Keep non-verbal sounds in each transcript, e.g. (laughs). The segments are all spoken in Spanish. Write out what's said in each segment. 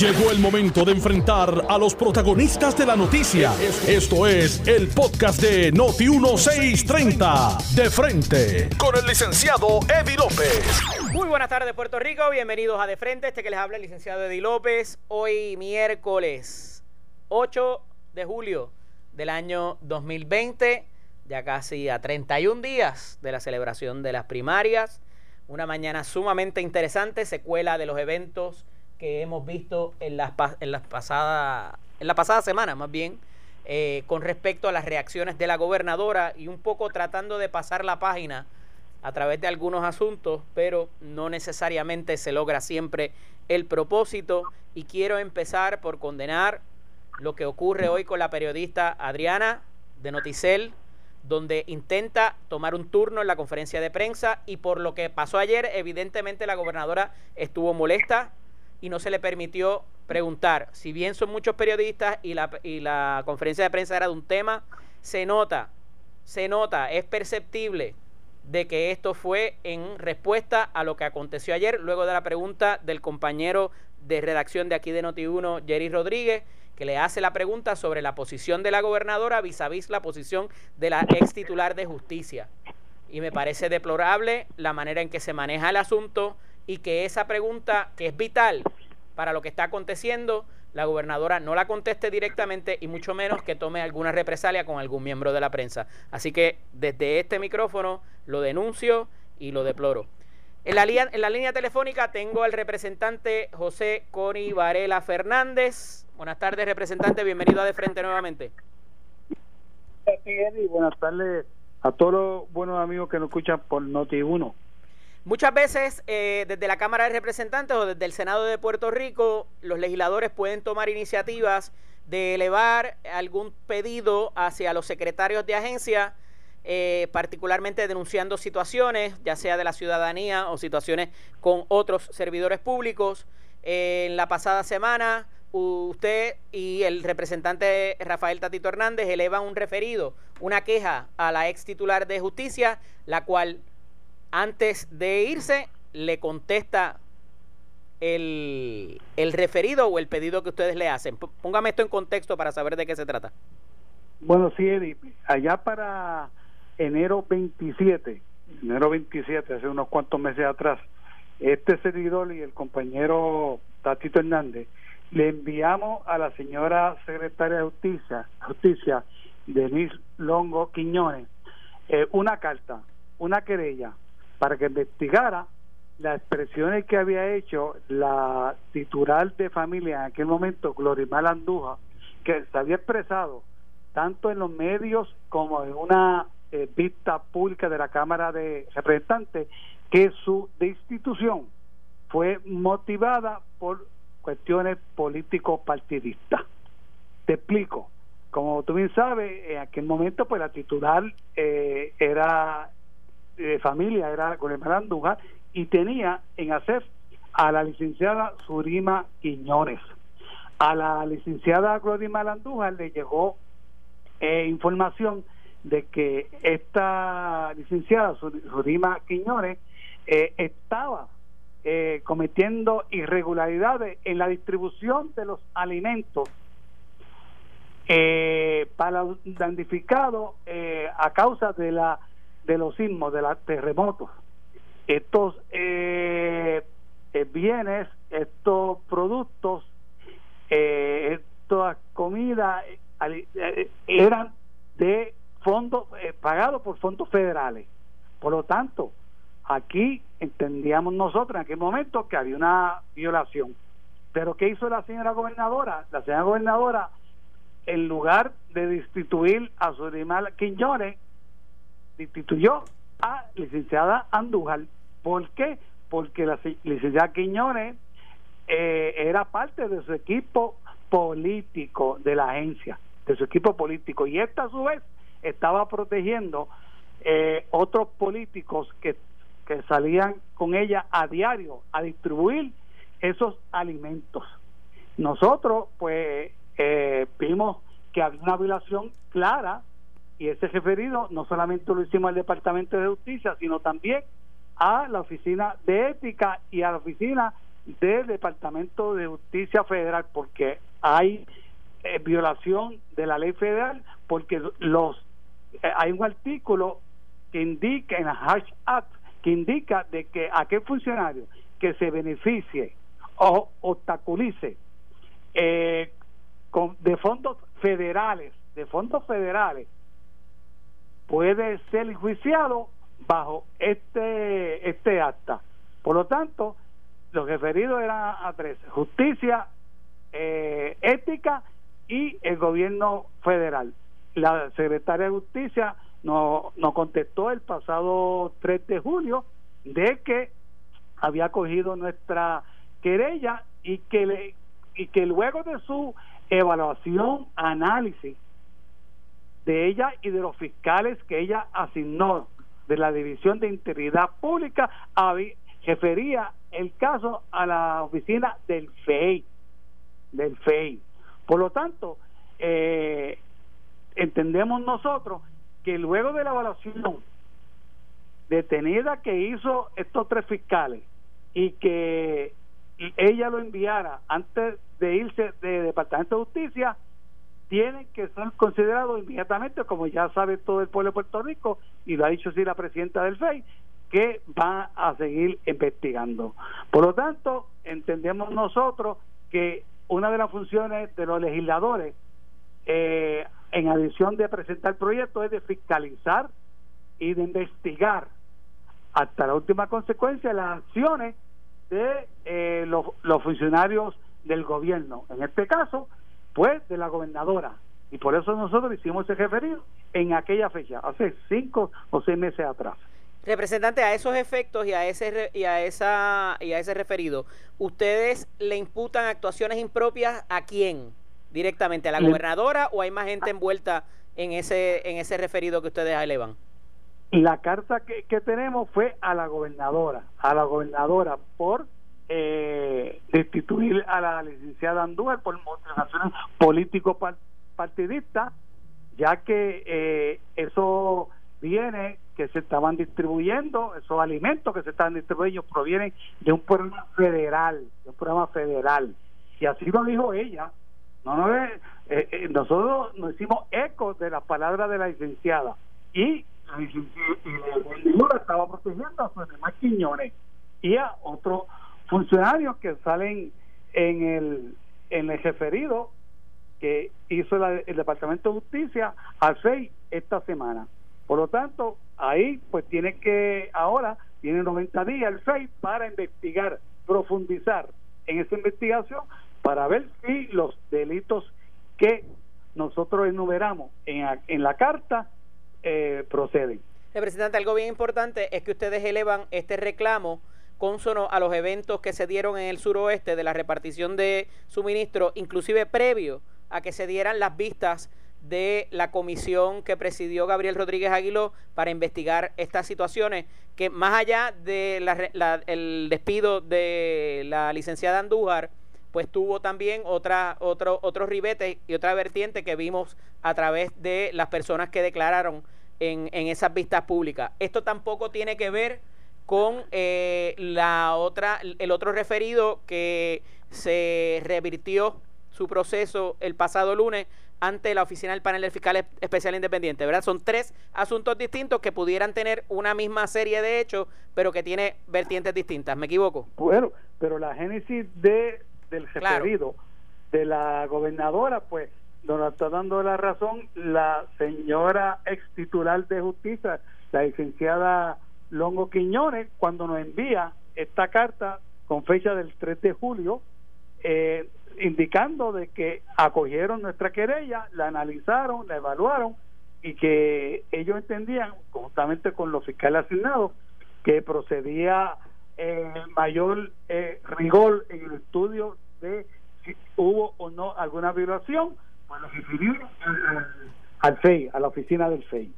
Llegó el momento de enfrentar a los protagonistas de la noticia. Esto es el podcast de Noti 1630. De frente con el licenciado Eddie López. Muy buenas tardes, Puerto Rico. Bienvenidos a De Frente. Este que les habla el licenciado Eddie López. Hoy miércoles 8 de julio del año 2020. Ya casi a 31 días de la celebración de las primarias. Una mañana sumamente interesante, secuela de los eventos que hemos visto en las, en las en la pasada semana más bien eh, con respecto a las reacciones de la gobernadora y un poco tratando de pasar la página a través de algunos asuntos, pero no necesariamente se logra siempre el propósito. Y quiero empezar por condenar lo que ocurre hoy con la periodista Adriana de Noticel, donde intenta tomar un turno en la conferencia de prensa y por lo que pasó ayer, evidentemente la gobernadora estuvo molesta, y no se le permitió preguntar. Si bien son muchos periodistas y la, y la conferencia de prensa era de un tema, se nota, se nota, es perceptible de que esto fue en respuesta a lo que aconteció ayer, luego de la pregunta del compañero de redacción de aquí de Noti1, Jerry Rodríguez, que le hace la pregunta sobre la posición de la gobernadora vis a vis la posición de la ex titular de justicia. Y me parece deplorable la manera en que se maneja el asunto y que esa pregunta, que es vital para lo que está aconteciendo, la gobernadora no la conteste directamente y mucho menos que tome alguna represalia con algún miembro de la prensa. Así que desde este micrófono lo denuncio y lo deploro. En la, en la línea telefónica tengo al representante José Cori Varela Fernández. Buenas tardes, representante. Bienvenido a De Frente nuevamente. Buenas tardes a todos los buenos amigos que nos escuchan por Noti1. Muchas veces eh, desde la Cámara de Representantes o desde el Senado de Puerto Rico, los legisladores pueden tomar iniciativas de elevar algún pedido hacia los secretarios de agencia, eh, particularmente denunciando situaciones, ya sea de la ciudadanía o situaciones con otros servidores públicos. Eh, en la pasada semana, usted y el representante Rafael Tatito Hernández elevan un referido, una queja a la ex titular de justicia, la cual antes de irse, le contesta el, referido o el pedido que ustedes le hacen. Póngame esto en contexto para saber de qué se trata. Bueno, sí, Eddie, allá para enero 27, enero 27, hace unos cuantos meses atrás, este servidor y el compañero Tatito Hernández le enviamos a la señora secretaria de Justicia, Justicia Denise Longo Quiñones, eh, una carta, una querella para que investigara las expresiones que había hecho la titular de familia en aquel momento, Glorimar Andújar, que se había expresado tanto en los medios como en una eh, vista pública de la Cámara de Representantes, que su destitución fue motivada por cuestiones político-partidistas. Te explico. Como tú bien sabes, en aquel momento pues la titular eh, era de familia era con el Andújar y tenía en hacer a la licenciada Surima Quiñones. A la licenciada Glorima Andújar le llegó eh, información de que esta licenciada Surima Quiñones eh, estaba eh, cometiendo irregularidades en la distribución de los alimentos para damnificados a causa de la de los sismos, de los terremotos. Estos eh, eh, bienes, estos productos, eh, estas comidas eran de fondos pagados por fondos federales. Por lo tanto, aquí entendíamos nosotros en aquel momento que había una violación. Pero ¿qué hizo la señora gobernadora? La señora gobernadora, en lugar de destituir a su animal Quiñones, destituyó a licenciada Andújar. ¿Por qué? Porque la licenciada Quiñones eh, era parte de su equipo político de la agencia, de su equipo político, y esta a su vez estaba protegiendo eh, otros políticos que, que salían con ella a diario a distribuir esos alimentos. Nosotros, pues, eh, vimos que había una violación clara y ese referido no solamente lo hicimos al Departamento de Justicia, sino también a la Oficina de Ética y a la Oficina del Departamento de Justicia Federal porque hay eh, violación de la ley federal porque los eh, hay un artículo que indica en la Hash Act que indica de que aquel funcionario que se beneficie o obstaculice eh, con, de fondos federales de fondos federales puede ser enjuiciado bajo este este acta. Por lo tanto los referidos eran a tres justicia eh, ética y el gobierno federal. La secretaria de justicia nos, nos contestó el pasado 3 de julio de que había cogido nuestra querella y que le, y que luego de su evaluación análisis de ella y de los fiscales que ella asignó de la División de Integridad Pública refería el caso a la oficina del FEI del FEI por lo tanto eh, entendemos nosotros que luego de la evaluación detenida que hizo estos tres fiscales y que ella lo enviara antes de irse de Departamento de Justicia, tienen que ser considerados inmediatamente, como ya sabe todo el pueblo de Puerto Rico, y lo ha dicho sí la presidenta del FEI, que va a seguir investigando. Por lo tanto, entendemos nosotros que una de las funciones de los legisladores eh, en adición de presentar proyectos, es de fiscalizar y de investigar hasta la última consecuencia las acciones de eh, los, los funcionarios del gobierno. En este caso, pues de la gobernadora. Y por eso nosotros hicimos ese referido en aquella fecha, hace cinco o seis meses atrás. Representante, a esos efectos y a ese y a esa y a ese referido, ¿ustedes le imputan actuaciones impropias a quién? directamente a la gobernadora o hay más gente envuelta en ese en ese referido que ustedes elevan? La carta que, que tenemos fue a la gobernadora, a la gobernadora por eh, destituir a la licenciada Andújar por motivaciones político-partidistas, ya que eh, eso viene que se estaban distribuyendo, esos alimentos que se estaban distribuyendo provienen de un programa federal, de un programa federal. Y así lo dijo ella, no, no, eh, eh, nosotros nos hicimos eco de las palabras de la licenciada. Y la licenciada estaba protegiendo a Quiñones. Y a otros funcionarios que salen en el en el referido que hizo el Departamento de Justicia al 6 esta semana. Por lo tanto, ahí pues tiene que ahora tiene 90 días el 6 para investigar, profundizar en esa investigación para ver si los delitos que nosotros enumeramos en, en la carta eh, proceden. Representante, algo bien importante es que ustedes elevan este reclamo consono a los eventos que se dieron en el suroeste de la repartición de suministro, inclusive previo a que se dieran las vistas de la comisión que presidió Gabriel Rodríguez Aguiló para investigar estas situaciones que más allá del el despido de la licenciada Andújar, pues tuvo también otra, otro, otros ribetes y otra vertiente que vimos a través de las personas que declararon en, en esas vistas públicas. Esto tampoco tiene que ver con eh, la otra, el otro referido que se revirtió su proceso el pasado lunes ante la oficina del panel de fiscales especial independiente, ¿verdad? Son tres asuntos distintos que pudieran tener una misma serie de hechos, pero que tiene vertientes distintas. ¿Me equivoco? Bueno, pero la génesis de del referido de la gobernadora, pues nos está dando la razón la señora ex titular de justicia, la licenciada Longo Quiñones, cuando nos envía esta carta con fecha del 3 de julio, eh, indicando de que acogieron nuestra querella, la analizaron, la evaluaron y que ellos entendían, conjuntamente con los fiscales asignados, que procedía eh, mayor eh, rigor en el estudio de si hubo o no alguna violación, pues lo refirieron al, al FEI, a la oficina del FEI.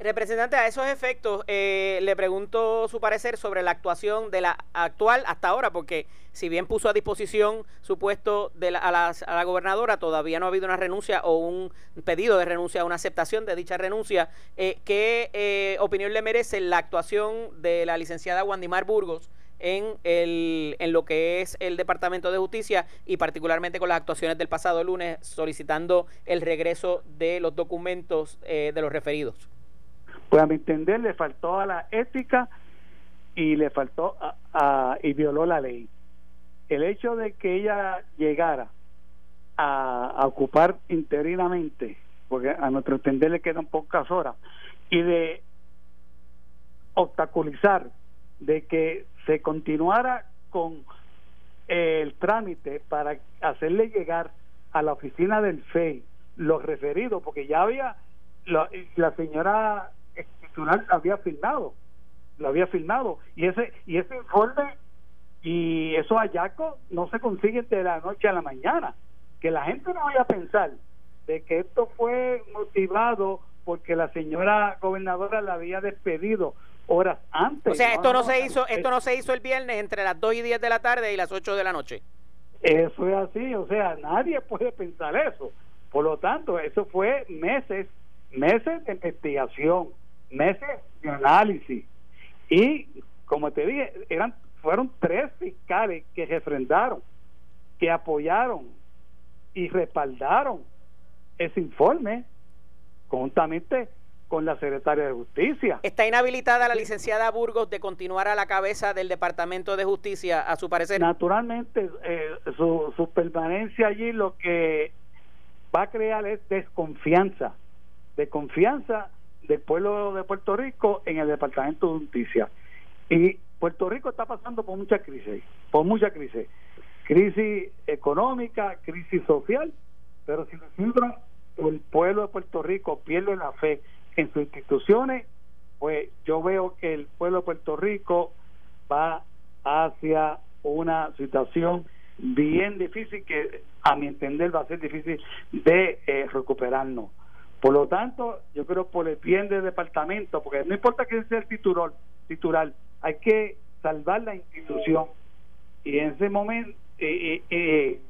Representante, a esos efectos, eh, le pregunto su parecer sobre la actuación de la actual hasta ahora, porque si bien puso a disposición su puesto de la, a, la, a, la, gobernadora, todavía no ha habido una renuncia o un pedido de renuncia, una aceptación de dicha renuncia. Eh, ¿Qué eh, opinión le merece la actuación de la licenciada Wandimar Burgos en, el, en lo que es el Departamento de Justicia y particularmente con las actuaciones del pasado lunes solicitando el regreso de los documentos eh, de los referidos? Pues a mi entender le faltó a la ética y le faltó a, y violó la ley. El hecho de que ella llegara a, ocupar interinamente, porque a nuestro entender le quedan pocas horas, y de obstaculizar de que se continuara con el trámite para hacerle llegar a la oficina del FEI los referidos, porque ya había, la, la señora había firmado lo había firmado y ese y ese informe y esos hallazgos no se consiguen de la noche a la mañana que la gente no vaya a pensar de que esto fue motivado porque la señora gobernadora la había despedido horas antes. O sea, esto no, se hizo, esto no se hizo el viernes entre las 2 y 10 de la tarde y las 8 de la noche. Eso es así, o sea, nadie puede pensar eso. Por lo tanto, eso fue meses, meses de investigación, meses de análisis, y como te dije, eran fueron tres fiscales que refrendaron, que apoyaron y respaldaron ese informe conjuntamente con la secretaria de Justicia. ¿Está inhabilitada la licenciada Burgos de continuar a la cabeza del Departamento de Justicia, a su parecer? Naturalmente, eh, su, su permanencia allí lo que va a crear es desconfianza, desconfianza del pueblo de Puerto Rico en el Departamento de Justicia. Y Puerto Rico está pasando por mucha crisis, por mucha crisis. Crisis económica, crisis social, pero si nosotros, el pueblo de Puerto Rico pierde la fe en sus instituciones, pues yo veo que el pueblo de Puerto Rico va hacia una situación bien difícil que a mi entender va a ser difícil de eh, recuperarnos. Por lo tanto, yo creo por el bien del departamento, porque no importa quién sea el titular, titular hay que salvar la institución. Y en ese momento, eh, eh, eh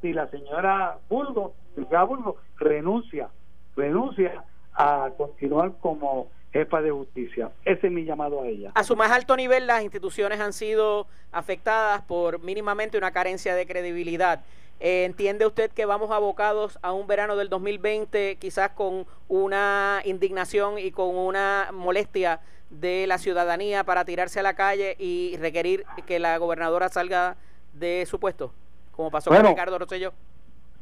si la señora Bulgo, señora Bulgo, renuncia, renuncia a continuar como jefa de justicia. Ese es mi llamado a ella. A su más alto nivel, las instituciones han sido afectadas por mínimamente una carencia de credibilidad. Eh, ¿Entiende usted que vamos abocados a un verano del 2020 quizás con una indignación y con una molestia de la ciudadanía para tirarse a la calle y requerir que la gobernadora salga de su puesto, como pasó con Ricardo Rosselló?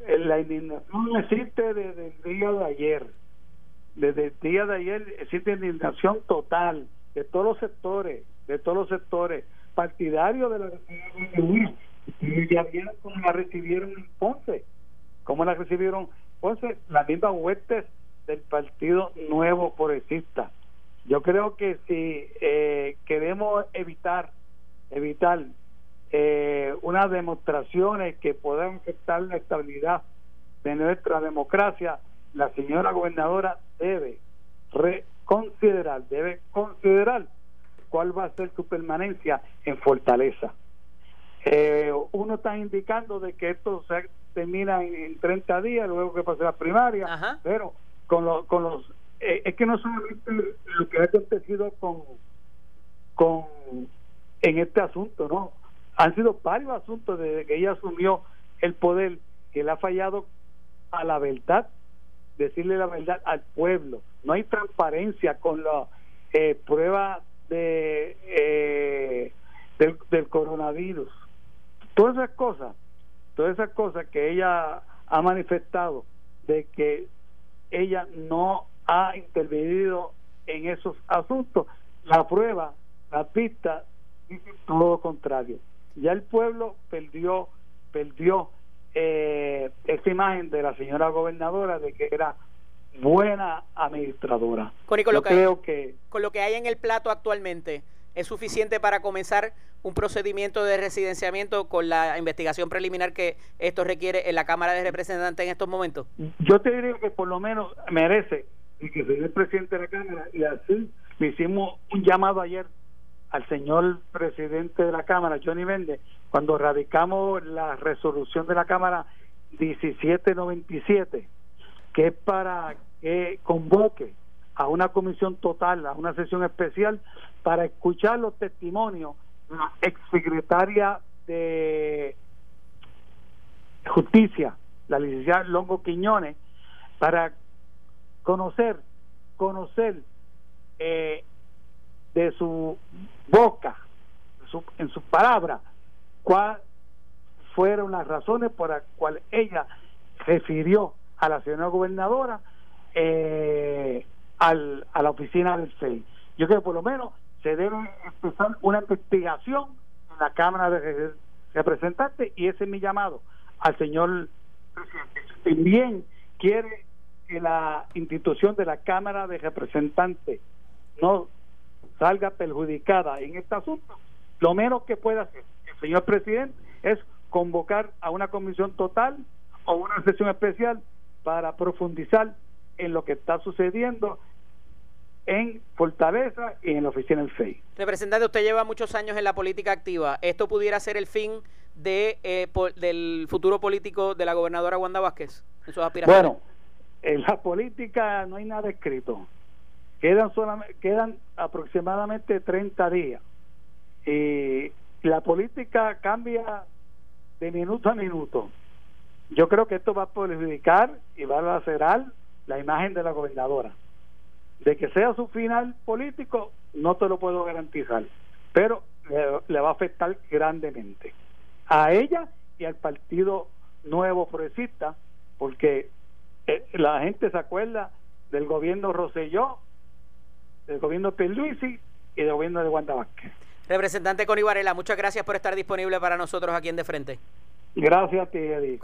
Eh, la indignación existe desde el día de ayer. Desde el día de ayer existe indignación total de todos los sectores, de todos los sectores partidarios de la y ya vieron cómo la recibieron Ponce, cómo la recibieron Ponce, las mismas huestes del Partido Nuevo Progresista. Yo creo que si eh, queremos evitar, evitar eh, unas demostraciones que puedan afectar la estabilidad de nuestra democracia, la señora gobernadora debe reconsiderar, debe considerar cuál va a ser su permanencia en Fortaleza. Eh, uno está indicando de que esto se termina en, 30 días, luego que pase la primaria, pero con, los con los... Eh, es que no solamente lo que ha acontecido con, con en este asunto, ¿no? Han sido varios asuntos desde que ella asumió el poder que le ha fallado a la verdad, decirle la verdad al pueblo. No hay transparencia con la eh, prueba de, eh, del coronavirus Todas esas cosas, todas esas cosas que ella ha manifestado de que ella no ha intervenido en esos asuntos, la prueba, la pista, dicen todo lo contrario. Ya el pueblo perdió, perdió eh, esa imagen de la señora gobernadora de que era buena administradora. con, lo que, creo que con lo que hay en el plato actualmente, es suficiente para comenzar un procedimiento de residenciamiento con la investigación preliminar que esto requiere en la Cámara de Representantes en estos momentos? Yo te diría que por lo menos merece y que soy el presidente de la Cámara y así le hicimos un llamado ayer al señor presidente de la Cámara, Johnny Vende, cuando radicamos la resolución de la Cámara 1797, que es para que convoque a una comisión total, a una sesión especial para escuchar los testimonios la exsecretaria de Justicia, la licenciada Longo Quiñones, para conocer, conocer eh, de su boca, en sus palabras, cuáles fueron las razones por las cuales ella refirió a la señora gobernadora eh, al, a la oficina del FEI. Yo creo que por lo menos se debe empezar una investigación en la Cámara de Representantes y ese es mi llamado al señor presidente. También quiere que la institución de la Cámara de Representantes no salga perjudicada en este asunto, lo menos que pueda hacer el señor presidente es convocar a una comisión total o una sesión especial para profundizar en lo que está sucediendo en Fortaleza y en la oficina del FEI. Representante, usted lleva muchos años en la política activa. ¿Esto pudiera ser el fin de eh, del futuro político de la gobernadora Wanda Vázquez en sus aspiraciones? Bueno, en la política no hay nada escrito. Quedan, solamente, quedan aproximadamente 30 días. Y la política cambia de minuto a minuto. Yo creo que esto va a perjudicar y va a lacerar la imagen de la gobernadora. De que sea su final político, no te lo puedo garantizar, pero le, va a afectar grandemente a ella y al Partido Nuevo Progresista, porque eh, la gente se acuerda del gobierno Roselló, del gobierno Pierluisi y del gobierno de Wanda Vázquez. Representante Connie Varela, muchas gracias por estar disponible para nosotros aquí en De Frente. Gracias a ti, Eddie.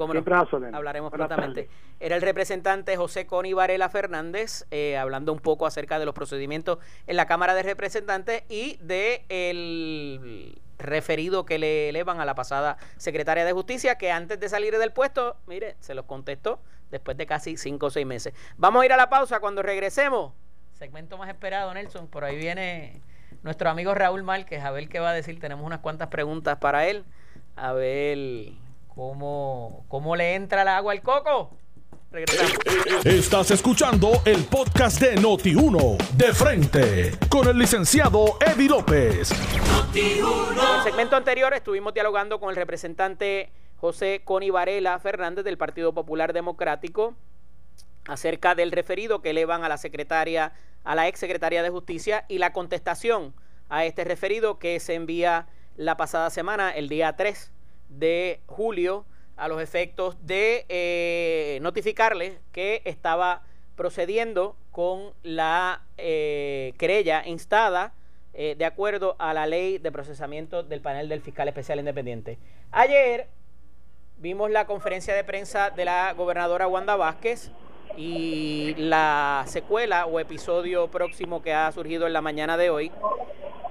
Hablaremos prontamente. Era el representante José Coni Varela Fernández, eh, hablando un poco acerca de los procedimientos en la Cámara de Representantes y de el referido que le elevan a la pasada secretaria de Justicia, que antes de salir del puesto, mire, se los contestó después de casi cinco o seis meses. Vamos a ir a la pausa cuando regresemos. Segmento más esperado, Nelson. Por ahí viene nuestro amigo Raúl Márquez, a ver qué va a decir. Tenemos unas cuantas preguntas para él. A ver ¿Cómo, cómo le entra el agua al coco? Estás escuchando el podcast de Noti1 de frente con el licenciado Eddie López. En el segmento anterior estuvimos dialogando con el representante José Coni Varela Fernández del Partido Popular Democrático acerca del referido que elevan a la secretaria, a la ex secretaria de Justicia y la contestación a este referido que se envía la pasada semana, el día 3 de julio a los efectos de eh, notificarle que estaba procediendo con la eh, querella instada eh, de acuerdo a la ley de procesamiento del panel del fiscal especial independiente. Ayer vimos la conferencia de prensa de la gobernadora Wanda Vázquez y la secuela o episodio próximo que ha surgido en la mañana de hoy.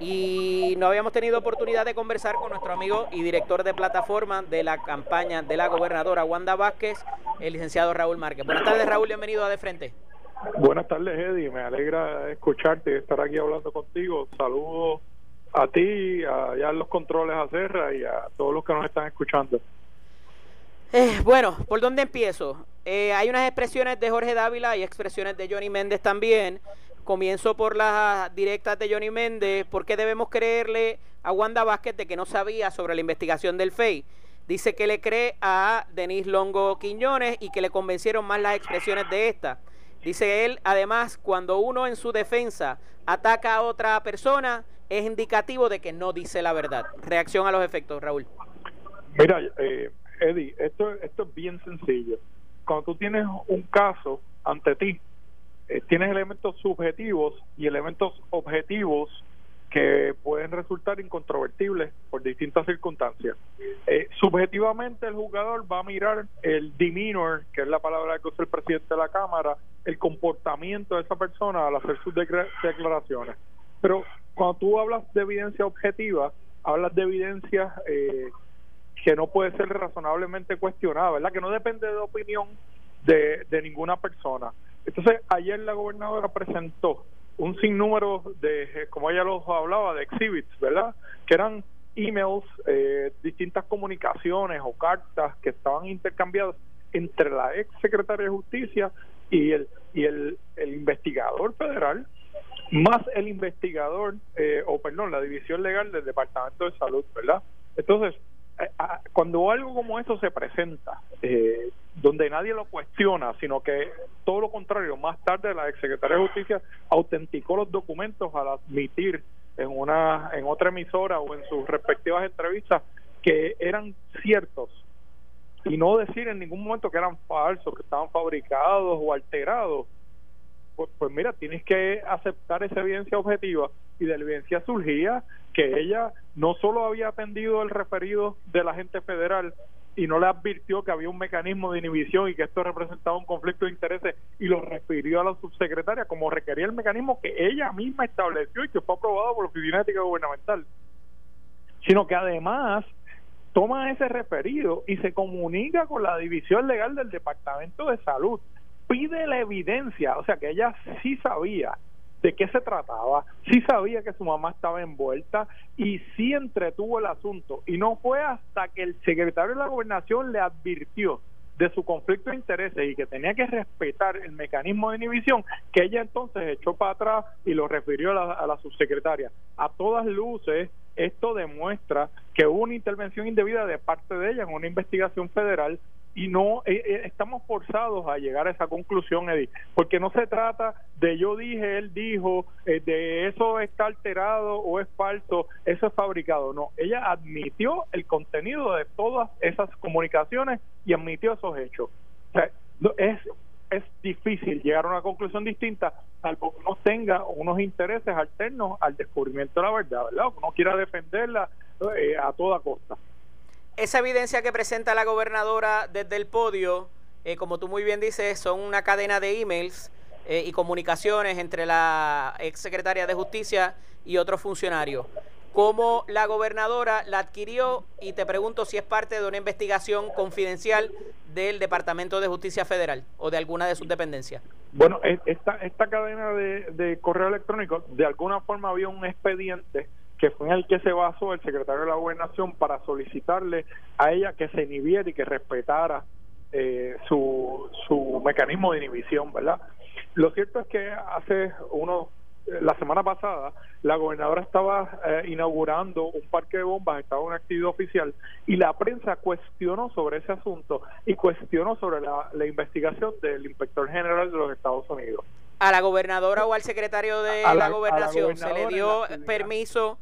Y no habíamos tenido oportunidad de conversar con nuestro amigo y director de plataforma de la campaña de la gobernadora Wanda Vázquez, el licenciado Raúl Márquez. Buenas tardes, Raúl, bienvenido a De Frente. Buenas tardes, Eddie. Me alegra escucharte y estar aquí hablando contigo. Saludos a ti, a, los controles a Serra y a todos los que nos están escuchando. Eh, bueno, ¿por dónde empiezo? Eh, hay unas expresiones de Jorge Dávila y expresiones de Johnny Méndez también. Comienzo por las directas de Johnny Méndez. ¿Por qué debemos creerle a Wanda Vázquez de que no sabía sobre la investigación del FEI? Dice que le cree a Denis Longo Quiñones y que le convencieron más las expresiones de esta. Dice él, además, cuando uno en su defensa ataca a otra persona, es indicativo de que no dice la verdad. Reacción a los efectos, Raúl. Mira, eh, Eddie, esto, esto es bien sencillo. Cuando tú tienes un caso ante ti, eh, tienes elementos subjetivos y elementos objetivos que pueden resultar incontrovertibles por distintas circunstancias. Eh, subjetivamente el jugador va a mirar el demeanor, que es la palabra que usa el presidente de la Cámara, el comportamiento de esa persona al hacer sus declaraciones. Pero cuando tú hablas de evidencia objetiva, hablas de evidencia eh, que no puede ser razonablemente cuestionada, ¿verdad? Que no depende de opinión de, de ninguna persona. Entonces, ayer la gobernadora presentó un sinnúmero de, como ella los hablaba, de exhibits, ¿verdad? Que eran emails, eh, distintas comunicaciones o cartas que estaban intercambiadas entre la ex secretaria de Justicia y el, y el, el investigador federal más el investigador, eh, o perdón, la división legal del Departamento de Salud, ¿verdad? Entonces, cuando algo como esto se presenta, eh, donde nadie lo cuestiona, sino que todo lo contrario, más tarde la exsecretaria de Justicia autenticó los documentos al admitir en una en otra emisora o en sus respectivas entrevistas que eran ciertos y no decir en ningún momento que eran falsos, que estaban fabricados o alterados, pues, pues, mira, tienes que aceptar esa evidencia objetiva y de la evidencia surgía que ella no solo había atendido el referido del agente federal y no le advirtió que había un mecanismo de inhibición y que esto representaba un conflicto de intereses y lo refirió a la subsecretaria como requería el mecanismo que ella misma estableció y que fue aprobado por la Oficina Ética Gubernamental, sino que además toma ese referido y se comunica con la división legal del Departamento de Salud, pide la evidencia, o sea que ella sí sabía de qué se trataba, sí sabía que su mamá estaba envuelta y sí entretuvo el asunto. Y no fue hasta que el secretario de la gobernación le advirtió de su conflicto de intereses y que tenía que respetar el mecanismo de inhibición, que ella entonces echó para atrás y lo refirió a la, subsecretaria. A todas luces, esto demuestra que hubo una intervención indebida de parte de ella en una investigación federal y no eh, eh, estamos forzados a llegar a esa conclusión, Eddie, porque no se trata de yo dije, él dijo, eh, de eso está alterado o es falso, eso es fabricado, no, ella admitió el contenido de todas esas comunicaciones y admitió esos hechos. O sea, es es difícil llegar a una conclusión distinta salvo que uno tenga unos intereses alternos al descubrimiento de la verdad, ¿verdad? Uno quiera defenderla a toda costa esa evidencia que presenta la gobernadora desde el podio, eh, como tú muy bien dices, son una cadena de emails eh, y comunicaciones entre la ex secretaria de Justicia y otros funcionarios. ¿Cómo la gobernadora la adquirió? Y te pregunto si es parte de una investigación confidencial del Departamento de Justicia Federal o de alguna de sus dependencias. Bueno, esta, esta cadena de, de correo electrónico, de alguna forma había un expediente que fue en el que se basó el secretario de la gobernación para solicitarle a ella que se inhibiera y que respetara eh, su, su mecanismo de inhibición, ¿verdad? Lo cierto es que hace unos la semana pasada la gobernadora estaba eh, inaugurando un parque de bombas, estaba en una actividad oficial y la prensa cuestionó sobre ese asunto y cuestionó sobre la, investigación del inspector general de los Estados Unidos. ¿A la gobernadora o al secretario de la, gobernación se le dio permiso?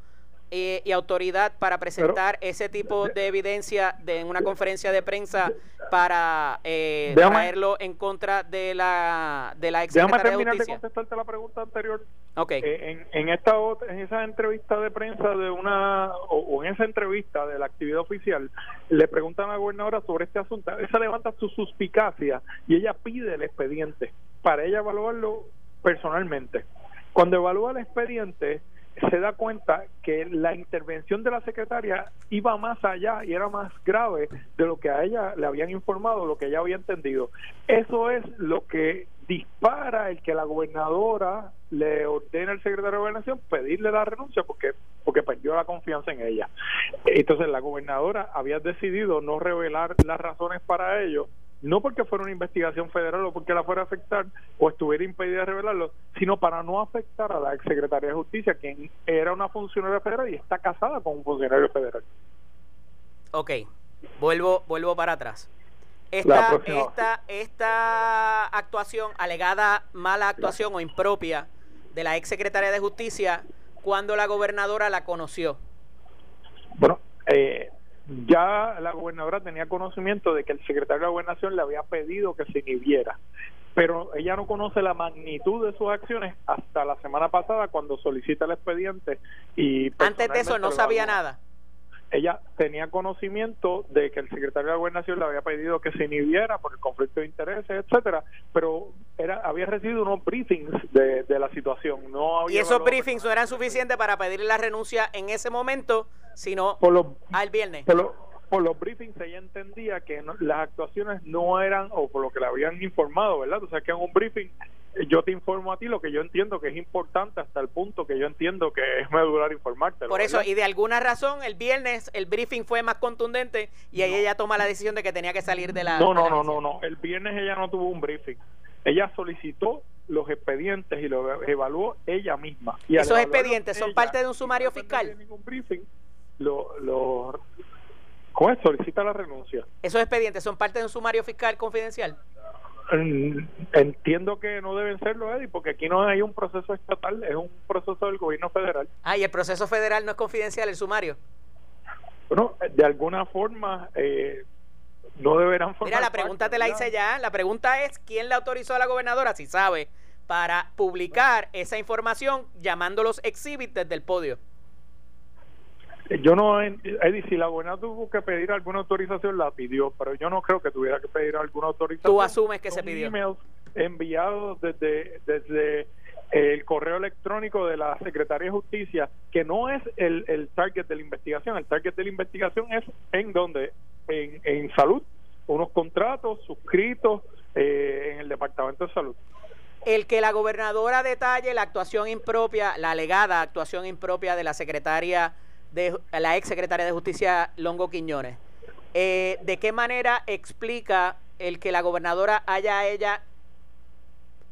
Eh, y autoridad para presentar ese tipo de evidencia de, en una conferencia de prensa para eh, traerlo en contra de la de la ex Déjame terminar de, contestarte la pregunta anterior. Okay. Eh, en, en esta en esa entrevista de prensa de una o, en esa entrevista de la actividad oficial le preguntan a la gobernadora sobre este asunto. Esa levanta su suspicacia y ella pide el expediente para ella evaluarlo personalmente. Cuando evalúa el expediente se da cuenta que la intervención de la secretaria iba más allá y era más grave de lo que a ella le habían informado, lo que ella había entendido. Eso es lo que dispara el que la gobernadora le ordena al secretario de gobernación pedirle la renuncia porque porque perdió la confianza en ella. Entonces la gobernadora había decidido no revelar las razones para ello no porque fuera una investigación federal o porque la fuera a afectar o estuviera impedida de revelarlo, sino para no afectar a la exsecretaria de Justicia, quien era una funcionaria federal y está casada con un funcionario federal. Ok, vuelvo, vuelvo para atrás. Esta, esta, esta actuación, alegada mala actuación o impropia de la exsecretaria de Justicia, cuando la gobernadora la conoció? Bueno, eh, ya la gobernadora tenía conocimiento de que el secretario de la gobernación le había pedido que se inhibiera, pero ella no conoce la magnitud de sus acciones hasta la semana pasada cuando solicita el expediente y antes de eso no sabía nada ella tenía conocimiento de que el secretario de la gobernación le había pedido que se inhibiera por el conflicto de intereses, etcétera, pero era había recibido unos briefings de, la situación. No y esos briefings no eran suficientes para pedirle la renuncia en ese momento, sino al viernes. Por, los briefings ella entendía que las actuaciones no eran, o por lo que le habían informado, ¿verdad? O sea, que en un briefing yo te informo a ti lo que yo entiendo que es importante hasta el punto que yo entiendo que es medular informarte. Por eso, y de alguna razón, el viernes el briefing fue más contundente y ahí ella toma la decisión de que tenía que salir de la... No, no, no, no, no. El viernes ella no tuvo un briefing. Ella solicitó los expedientes y lo evaluó ella misma. Y ¿Esos expedientes son parte de un sumario fiscal? ningún briefing, lo, lo, con eso solicita la renuncia. ¿Esos expedientes son parte de un sumario fiscal confidencial? Entiendo que no deben serlo, Eddie, porque aquí no hay un proceso estatal, es un proceso del gobierno federal. Ah, y el proceso federal no es confidencial, el sumario. Bueno, de alguna forma eh, no deberán formar Mira, la pregunta te la hice ya. La pregunta es: ¿quién le autorizó a la gobernadora, si sabe, para publicar esa información llamando los exhibits desde el podio? Yo no, Eddie, si la gobernadora tuvo que pedir alguna autorización, la pidió, pero yo no creo que tuviera que pedir alguna autorización. ¿Tú asumes que se pidió? emails enviados desde, desde el correo electrónico de la Secretaría de Justicia, que no es el, el target de la investigación, el target de la investigación es en donde, en, en salud, unos contratos suscritos eh, en el Departamento de Salud. El que la gobernadora detalle la actuación impropia, la alegada actuación impropia de la secretaria de la ex secretaria de Justicia Longo Quiñones. Eh, ¿De qué manera explica el que la gobernadora haya ella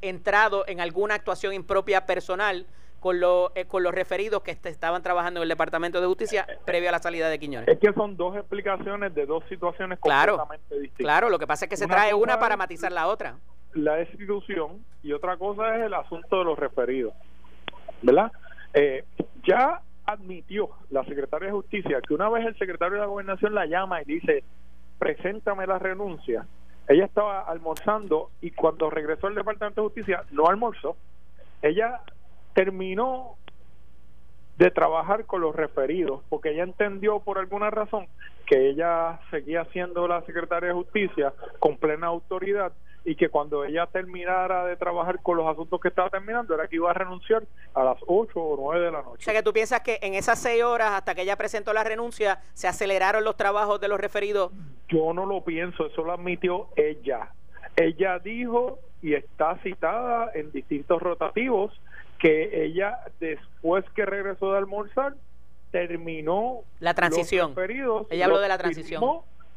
entrado en alguna actuación impropia personal con, eh, con los referidos que estaban trabajando en el Departamento de Justicia previo a la salida de Quiñones? Es que son dos explicaciones de dos situaciones completamente distintas. Claro, lo que pasa es que se trae una para matizar la otra. La institución y otra cosa es el asunto de los referidos. ¿Verdad? Eh, ya admitió la secretaria de Justicia que una vez el secretario de la Gobernación la llama y dice, preséntame la renuncia, ella estaba almorzando y cuando regresó al Departamento de Justicia no almorzó, ella terminó de trabajar con los referidos, porque ella entendió por alguna razón que ella seguía siendo la secretaria de Justicia con plena autoridad y que cuando ella terminara de trabajar con los asuntos que estaba terminando era que iba a renunciar a las 8 o 9 de la noche. O sea que tú piensas que en esas 6 horas hasta que ella presentó la renuncia se aceleraron los trabajos de los referidos. Yo no lo pienso, eso lo admitió ella. Ella dijo y está citada en distintos rotativos que ella después que regresó de almorzar terminó la transición. referidos, ella habló de la transición.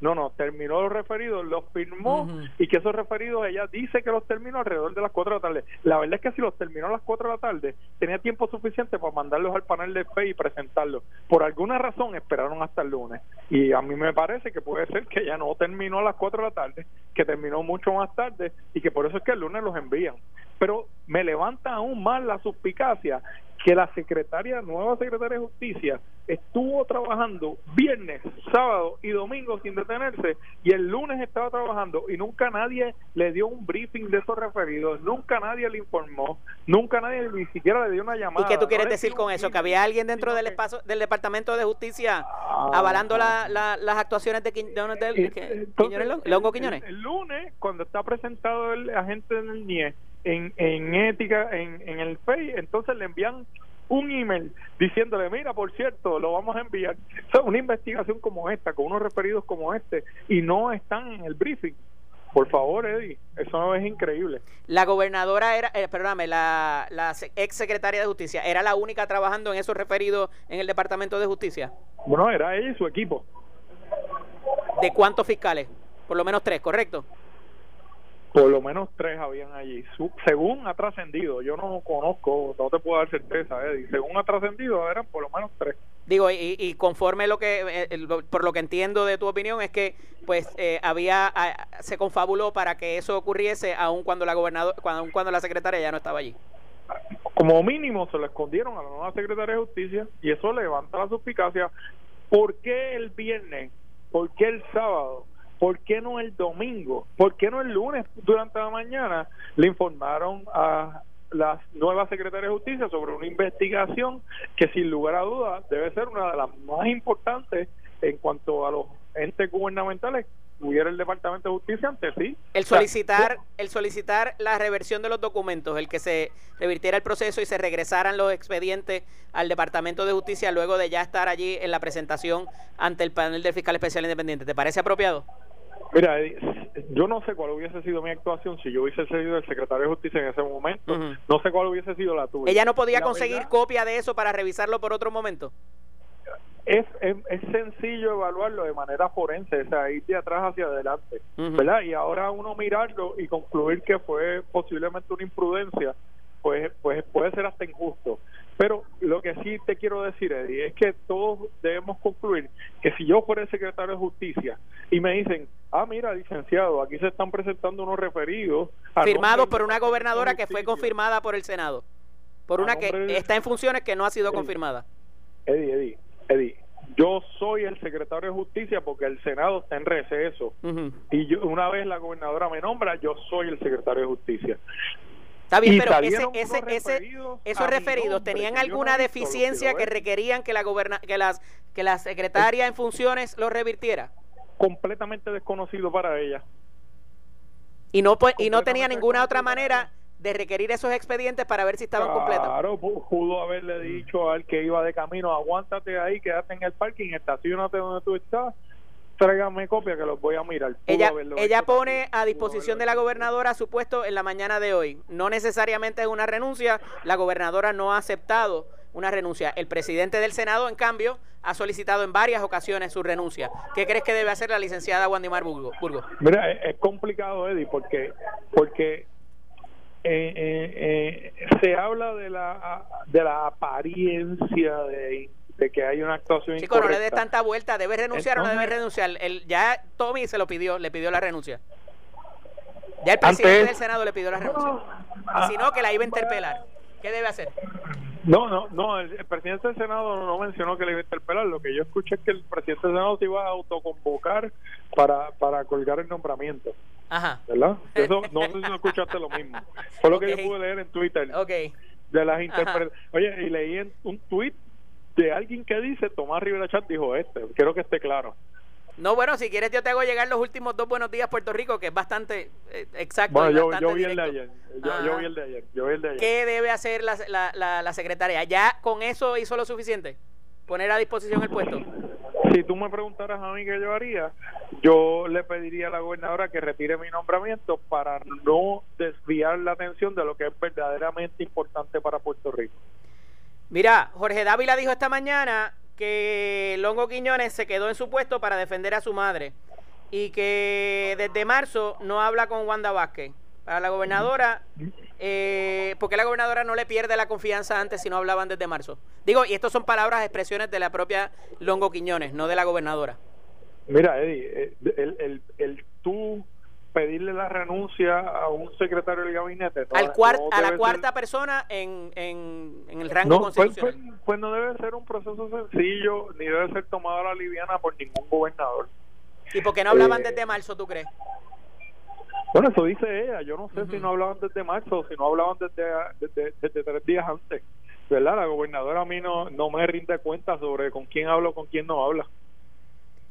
No, no, terminó los referidos, los firmó y que esos referidos ella dice que los terminó alrededor de las 4 de la tarde. La verdad es que si los terminó a las 4 de la tarde, tenía tiempo suficiente para mandarlos al panel de fe y presentarlos. Por alguna razón esperaron hasta el lunes. Y a mí me parece que puede ser que ya no terminó a las 4 de la tarde, que terminó mucho más tarde y que por eso es que el lunes los envían. Pero me levanta aún más la suspicacia que la secretaria, nueva secretaria de Justicia, estuvo trabajando viernes, sábado y domingo sin detenerse y el lunes estaba trabajando y nunca nadie le dio un briefing de esos referidos, nunca nadie le informó, nunca nadie ni siquiera le dio una llamada. ¿Y qué tú quieres decir con eso? ¿Que había alguien dentro del espacio del Departamento de Justicia ah, avalando las actuaciones de, Quiñones, Longo Quiñones? El, lunes, cuando está presentado el agente del NIE, en, en ética, en, en el FEI, entonces le envían un email diciéndole, mira, por cierto, lo vamos a enviar. una investigación como esta, con unos referidos como este, y no están en el briefing. Por favor, Eddie, eso es increíble. La gobernadora era, eh, perdóname, la, la ex secretaria de Justicia, ¿era la única trabajando en esos referidos en el Departamento de Justicia? Bueno, era ella y su equipo. ¿De cuántos fiscales? Por lo menos tres, ¿correcto? Por lo menos tres habían allí. según ha trascendido, yo no conozco, no te puedo dar certeza, Eddie. Según ha trascendido, eran por lo menos tres. Digo, y, y conforme lo que, eh, por lo que entiendo de tu opinión, es que pues eh, había, se confabuló para que eso ocurriese aun cuando la gobernadora, aun cuando la secretaria ya no estaba allí. Como mínimo se lo escondieron a la nueva secretaria de Justicia y eso levanta la suspicacia. ¿Por qué el viernes? ¿Por qué el sábado? ¿Por qué no el domingo? ¿Por qué no el lunes durante la mañana le informaron a la nueva secretaria de Justicia sobre una investigación que sin lugar a dudas debe ser una de las más importantes en cuanto a los entes gubernamentales hubiera el Departamento de Justicia antes sí. El solicitar, el solicitar la reversión de los documentos, el que se revirtiera el proceso y se regresaran los expedientes al Departamento de Justicia luego de ya estar allí en la presentación ante el panel del fiscal especial independiente, ¿te parece apropiado? Mira, yo no sé cuál hubiese sido mi actuación si yo hubiese sido el secretario de Justicia en ese momento. No sé cuál hubiese sido la tuya. ¿Ella no podía conseguir copia de eso para revisarlo por otro momento? es, es, sencillo evaluarlo de manera forense, o sea, ir de atrás hacia adelante, ¿verdad? Y ahora uno mirarlo y concluir que fue posiblemente una imprudencia, pues, pues puede ser hasta injusto. Pero lo que sí te quiero decir, Eddie, es que todos debemos concluir que si yo fuera el secretario de Justicia y me dicen, ah, mira, licenciado, aquí se están presentando unos referidos. Firmados por una gobernadora que fue confirmada por el Senado. Por una que está en funciones que no ha sido confirmada. Eddie, Eddie, Eddie, yo soy el secretario de justicia porque el Senado está en receso y yo, una vez la gobernadora me nombra, yo soy el secretario de justicia. Está bien, pero ese, ese, ese, esos referidos tenían alguna deficiencia que requerían que la goberna, que las que la secretaria en funciones lo revirtiera. Completamente desconocido para ella. Y no y no tenía ninguna otra manera de requerir esos expedientes para ver si estaban completos. Claro, pudo haberle dicho al que iba de camino, aguántate ahí, quédate en el parking, estacionate donde tú estás, tráigame copia que los voy a mirar. ella ella pone a disposición de la gobernadora su puesto en la mañana de hoy. No necesariamente es una renuncia, la gobernadora no ha aceptado una renuncia. El presidente del Senado, en cambio, ha solicitado en varias ocasiones su renuncia. ¿Qué crees que debe hacer la licenciada Wandimar Burgo? Burgo? Mira, es complicado, Eddie, porque, porque eh, eh, eh, se habla de la de la apariencia de, que hay una actuación Chico, no le des tanta vuelta, debe renunciar o no debe renunciar. El, ya Tommy se lo pidió, le pidió la renuncia. Ya el presidente del Senado le pidió la renuncia. Y si no, que la iba a interpelar. ¿Qué debe hacer? No, no, no, el, presidente del Senado no mencionó que le iba a interpelar. Lo que yo escuché es que el presidente del Senado se iba a autoconvocar para, para colgar el nombramiento. Ajá. ¿Verdad? (laughs) Eso, no sé si no escuchaste lo mismo. Fue lo que yo pude leer en Twitter. Ok. De las Oye, y leí en un tweet de alguien que dice, Tomás Rivera Chat dijo este, quiero que esté claro. No, bueno, si quieres yo te hago llegar los últimos dos buenos días Puerto Rico, que es bastante eh, exacto. Bueno, yo, yo, vi el de ayer. Yo, vi el de ayer. Yo vi el de ayer. ¿Qué debe hacer la, la, la, secretaria? ¿Ya con eso hizo lo suficiente? ¿Poner a disposición el puesto? Si tú me preguntaras a mí qué yo haría, yo le pediría a la gobernadora que retire mi nombramiento para no desviar la atención de lo que es verdaderamente importante para Puerto Rico. Mira, Jorge Dávila dijo esta mañana que Longo Quiñones se quedó en su puesto para defender a su madre y que desde marzo no habla con Wanda Vázquez. Para la gobernadora, eh, porque la gobernadora no le pierde la confianza antes si no hablaban desde marzo? Digo, y estas son palabras, expresiones de la propia Longo Quiñones, no de la gobernadora. Mira, Eddie, eh, el, el, el tú pedirle la renuncia a un secretario del gabinete. Al a la cuarta persona en, en, el rango pues, constitucional. Pues, pues, no debe ser un proceso sencillo, ni debe ser tomado a la liviana por ningún gobernador. ¿Y por qué no hablaban eh, desde marzo, tú crees? Bueno, eso dice ella. Yo no sé si no hablaban desde marzo o si no hablaban desde, desde, desde, tres días antes. ¿Verdad? La gobernadora a mí no, no me rinde cuenta sobre con quién hablo con quién no habla.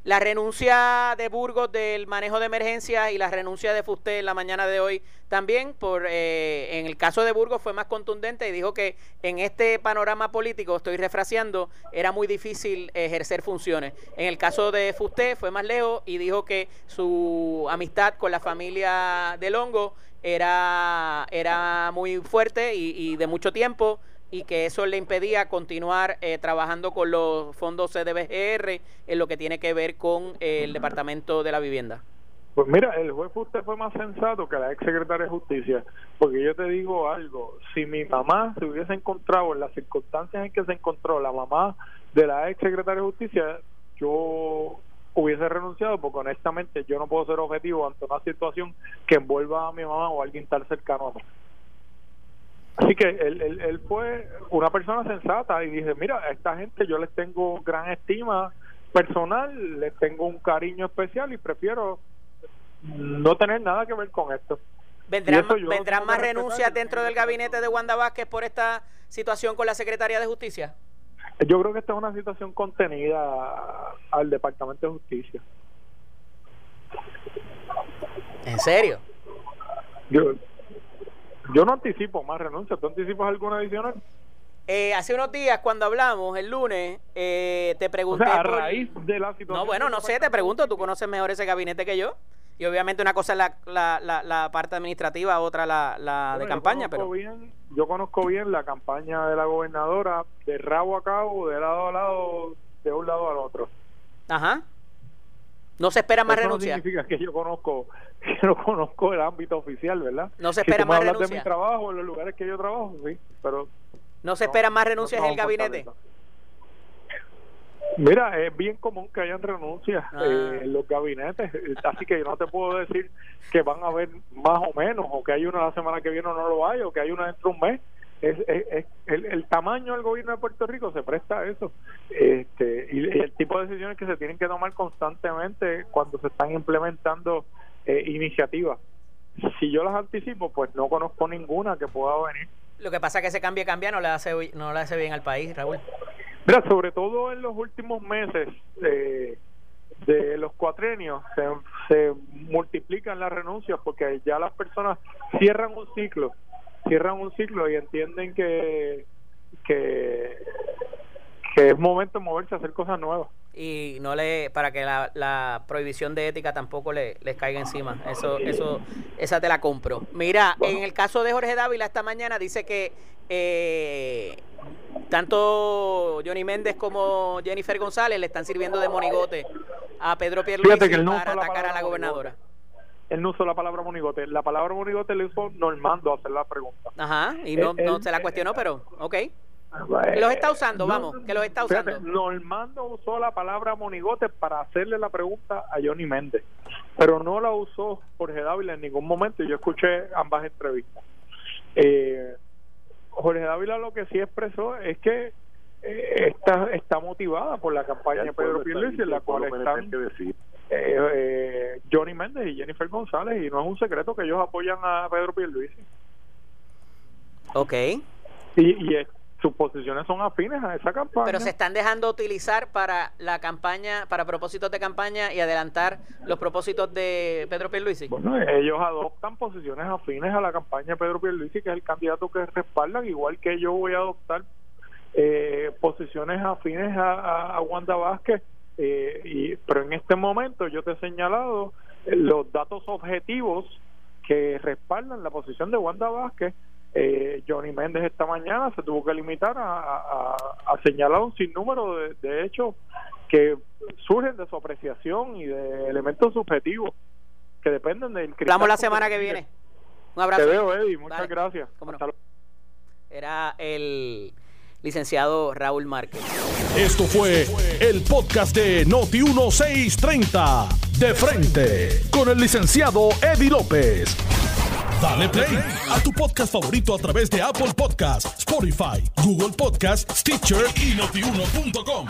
La renuncia de Burgos del manejo de emergencia y la renuncia de Fusté en la mañana de hoy también, por eh, en el caso de Burgos fue más contundente y dijo que en este panorama político, estoy refraseando, era muy difícil ejercer funciones. En el caso de Fusté fue más lejos y dijo que su amistad con la familia de Longo era, era muy fuerte y de mucho tiempo y que eso le impedía continuar eh, trabajando con los fondos CDBGR en lo que tiene que ver con eh, el Departamento de la Vivienda. Pues mira, el juez usted fue más sensato que la ex secretaria de Justicia, porque yo te digo algo, si mi mamá se hubiese encontrado en las circunstancias en que se encontró la mamá de la ex secretaria de Justicia, yo hubiese renunciado porque honestamente yo no puedo ser objetivo ante una situación que envuelva a mi mamá o a alguien tan cercano a mí. Así que él, él, fue una persona sensata y dije, mira, a esta gente yo les tengo gran estima personal, les tengo un cariño especial y prefiero no tener nada que ver con esto. ¿Vendrán, ¿vendrán más renuncias dentro del gabinete de Wanda Vázquez por esta situación con la Secretaría de Justicia? Yo creo que esta es una situación contenida al Departamento de Justicia. ¿En serio? Yo, yo no anticipo más renuncias. ¿Tú anticipas alguna adicional? Eh, hace unos días cuando hablamos el lunes eh, te pregunté a raíz de la situación no bueno no sé te pregunto tú conoces mejor ese gabinete que yo y obviamente una cosa es la, la, la, parte administrativa otra la, la de campaña pero bien, yo conozco bien la campaña de la gobernadora de rabo a cabo de lado a lado de un lado al otro. Ajá. No se espera más Eso renuncia. no significa que yo conozco (laughs) que no conozco el ámbito oficial, ¿verdad? No se Si espera me más hablas de renuncia. mi trabajo, en los lugares que yo trabajo, sí, pero No se espera más renuncias no en el gabinete. Mira, es bien común que hayan renuncias Ah. eh, en los gabinetes, así que yo no te puedo decir que van a haber más o menos, o que hay una la semana que viene o no lo hay, o que hay una dentro de un mes. Es, es- es- el, el tamaño del gobierno de Puerto Rico se presta a eso. Este, y, y el tipo de decisiones que se tienen que tomar constantemente cuando se están implementando eh, iniciativas. Si yo las anticipo, pues no conozco ninguna que pueda venir. Lo que pasa es que ese cambio cambia no le hace no le hace bien al país, Raúl. Mira, sobre todo en los últimos meses eh, de los cuatrenios se, se multiplican las renuncias porque ya las personas cierran un ciclo, cierran un ciclo y entienden que que, que es momento de moverse a hacer cosas nuevas. y no le para que la, la prohibición de ética tampoco le, les caiga encima eso eso esa te la compro mira Bueno. en el caso de Jorge Dávila esta mañana dice que eh, tanto Johnny Méndez como Jennifer González le están sirviendo de monigote a Pedro Pierluisi no para la atacar a la gobernadora Él no usó la palabra monigote, la palabra monigote le usó Normando a hacer la pregunta. ajá y no, Él- no se la cuestionó pero ok Eh, Los está usando, no, vamos, que los está fíjate, usando. Normando usó la palabra monigote para hacerle la pregunta a Johnny Méndez, pero no la usó Jorge Dávila en ningún momento yo escuché ambas entrevistas. Eh, Jorge Dávila lo que sí expresó es que eh, está, está motivada por la campaña de Pedro Pierluisi en la cual están eh, eh, Johnny Méndez y Jennifer González y no es un secreto que ellos apoyan a Pedro Pierluisi ok y, y sus posiciones son afines a esa campaña. pero se están dejando utilizar para la campaña, para propósitos de campaña y adelantar los propósitos de Pedro Pierluisi. Bueno, ellos adoptan posiciones afines a la campaña de Pedro Pierluisi, que es el candidato que respaldan, igual que yo voy a adoptar eh, posiciones afines a, a- a Wanda Vázquez. Eh, y, pero en este momento yo te he señalado eh, los datos objetivos que respaldan la posición de Wanda Vázquez. Eh, Johnny Méndez esta mañana se tuvo que limitar a, a- a señalar un sinnúmero de, de hechos que surgen de su apreciación y de elementos subjetivos que dependen del cristal Hablamos la semana que viene. Un abrazo. Te veo, Eddie. Muchas Vale. gracias. No. Era el licenciado Raúl Márquez. Esto fue el podcast de Noti1630. De frente. Con el licenciado Eddie López. Dale play a tu podcast favorito a través de Apple Podcasts, Spotify, Google Podcasts, Stitcher y notiuno.com.